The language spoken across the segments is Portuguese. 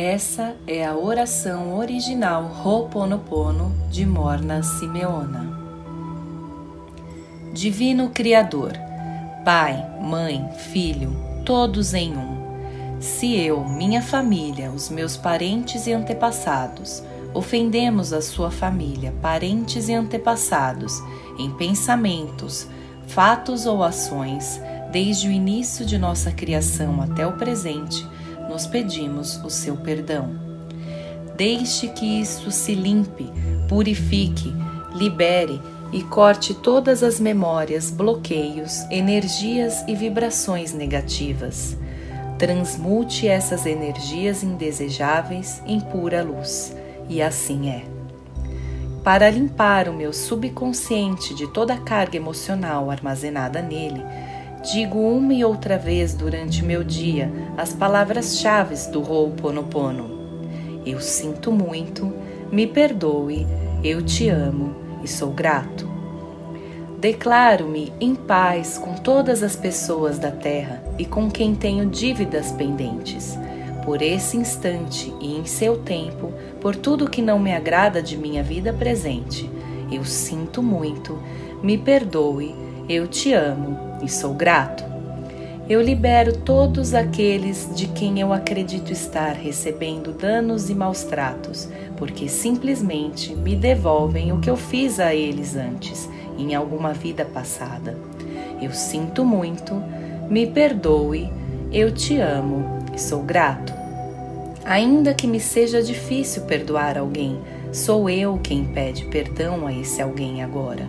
Essa é a oração original Ho'oponopono de Morna Simeona. Divino Criador, Pai, Mãe, Filho, todos em um. Se eu, minha família, os meus parentes e antepassados, ofendemos a sua família, parentes e antepassados, em pensamentos, fatos ou ações, desde o início de nossa criação até o presente, nos pedimos o seu perdão. Deixe que isto se limpe, purifique, libere e corte todas as memórias, bloqueios, energias e vibrações negativas. Transmute essas energias indesejáveis em pura luz, e assim é. Para limpar o meu subconsciente de toda a carga emocional armazenada nele, digo uma e outra vez durante meu dia as palavras-chave do Ho'oponopono. Eu sinto muito, me perdoe, eu te amo e sou grato. Declaro-me em paz com todas as pessoas da terra e com quem tenho dívidas pendentes. Por esse instante e em seu tempo, por tudo que não me agrada de minha vida presente, eu sinto muito, me perdoe, eu te amo e sou grato. Eu libero todos aqueles de quem eu acredito estar recebendo danos e maus tratos, porque simplesmente me devolvem o que eu fiz a eles antes, em alguma vida passada. Eu sinto muito, me perdoe, eu te amo e sou grato. Ainda que me seja difícil perdoar alguém, sou eu quem pede perdão a esse alguém agora.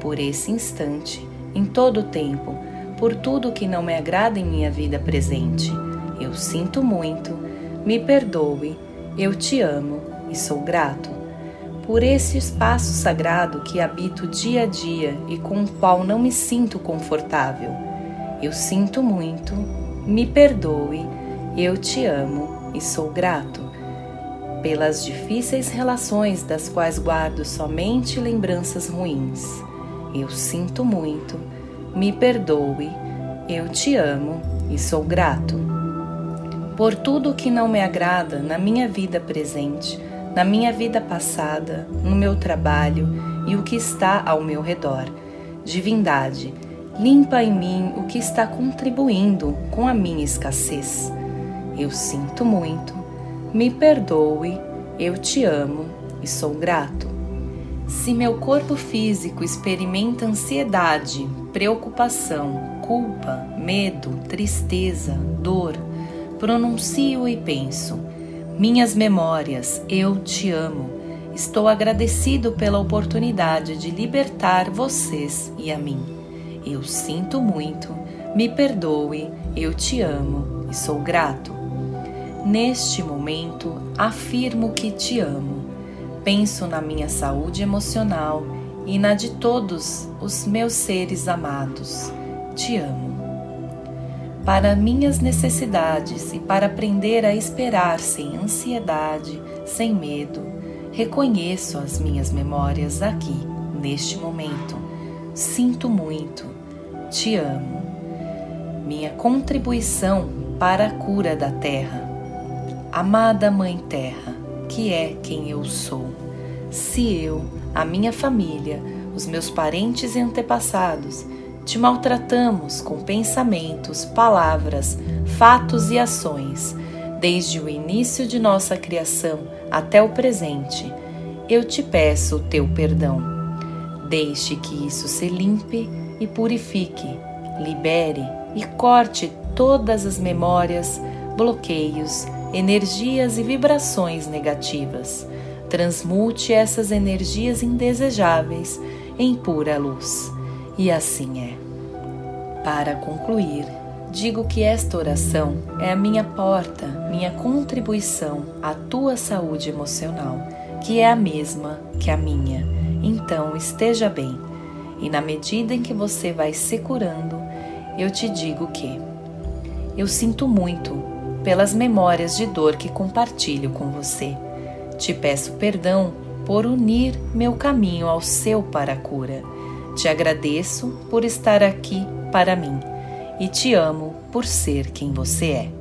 Por esse instante, em todo o tempo, por tudo que não me agrada em minha vida presente. Eu sinto muito, me perdoe, eu te amo e sou grato. Por esse espaço sagrado que habito dia a dia e com o qual não me sinto confortável. Eu sinto muito, me perdoe, eu te amo e sou grato. Pelas difíceis relações das quais guardo somente lembranças ruins eu sinto muito, me perdoe, eu te amo e sou grato. Por tudo que não me agrada na minha vida presente, na minha vida passada, no meu trabalho e o que está ao meu redor. Divindade, limpa em mim o que está contribuindo com a minha escassez. Eu sinto muito, me perdoe, eu te amo e sou grato. Se meu corpo físico experimenta ansiedade, preocupação, culpa, medo, tristeza, dor, pronuncio e penso: Minhas memórias, eu te amo. Estou agradecido pela oportunidade de libertar vocês e a mim. Eu sinto muito, me perdoe, eu te amo e sou grato. Neste momento, afirmo que te amo penso na minha saúde emocional e na de todos os meus seres amados. Te amo. Para minhas necessidades e para aprender a esperar sem ansiedade, sem medo, reconheço as minhas memórias aqui, neste momento. Sinto muito. Te amo. Minha contribuição para a cura da Terra. Amada Mãe Terra, que é quem eu sou. Se eu, a minha família, os meus parentes e antepassados te maltratamos com pensamentos, palavras, fatos e ações, desde o início de nossa criação até o presente, eu te peço o teu perdão. Deixe que isso se limpe e purifique, libere e corte todas as memórias, bloqueios, energias e vibrações negativas. Transmute essas energias indesejáveis em pura luz. E assim é. Para concluir, digo que esta oração é a minha porta, minha contribuição à tua saúde emocional, que é a mesma que a minha. Então esteja bem. E na medida em que você vai se curando, eu te digo que eu sinto muito pelas memórias de dor que compartilho com você. Te peço perdão por unir meu caminho ao seu para a cura. Te agradeço por estar aqui para mim e te amo por ser quem você é.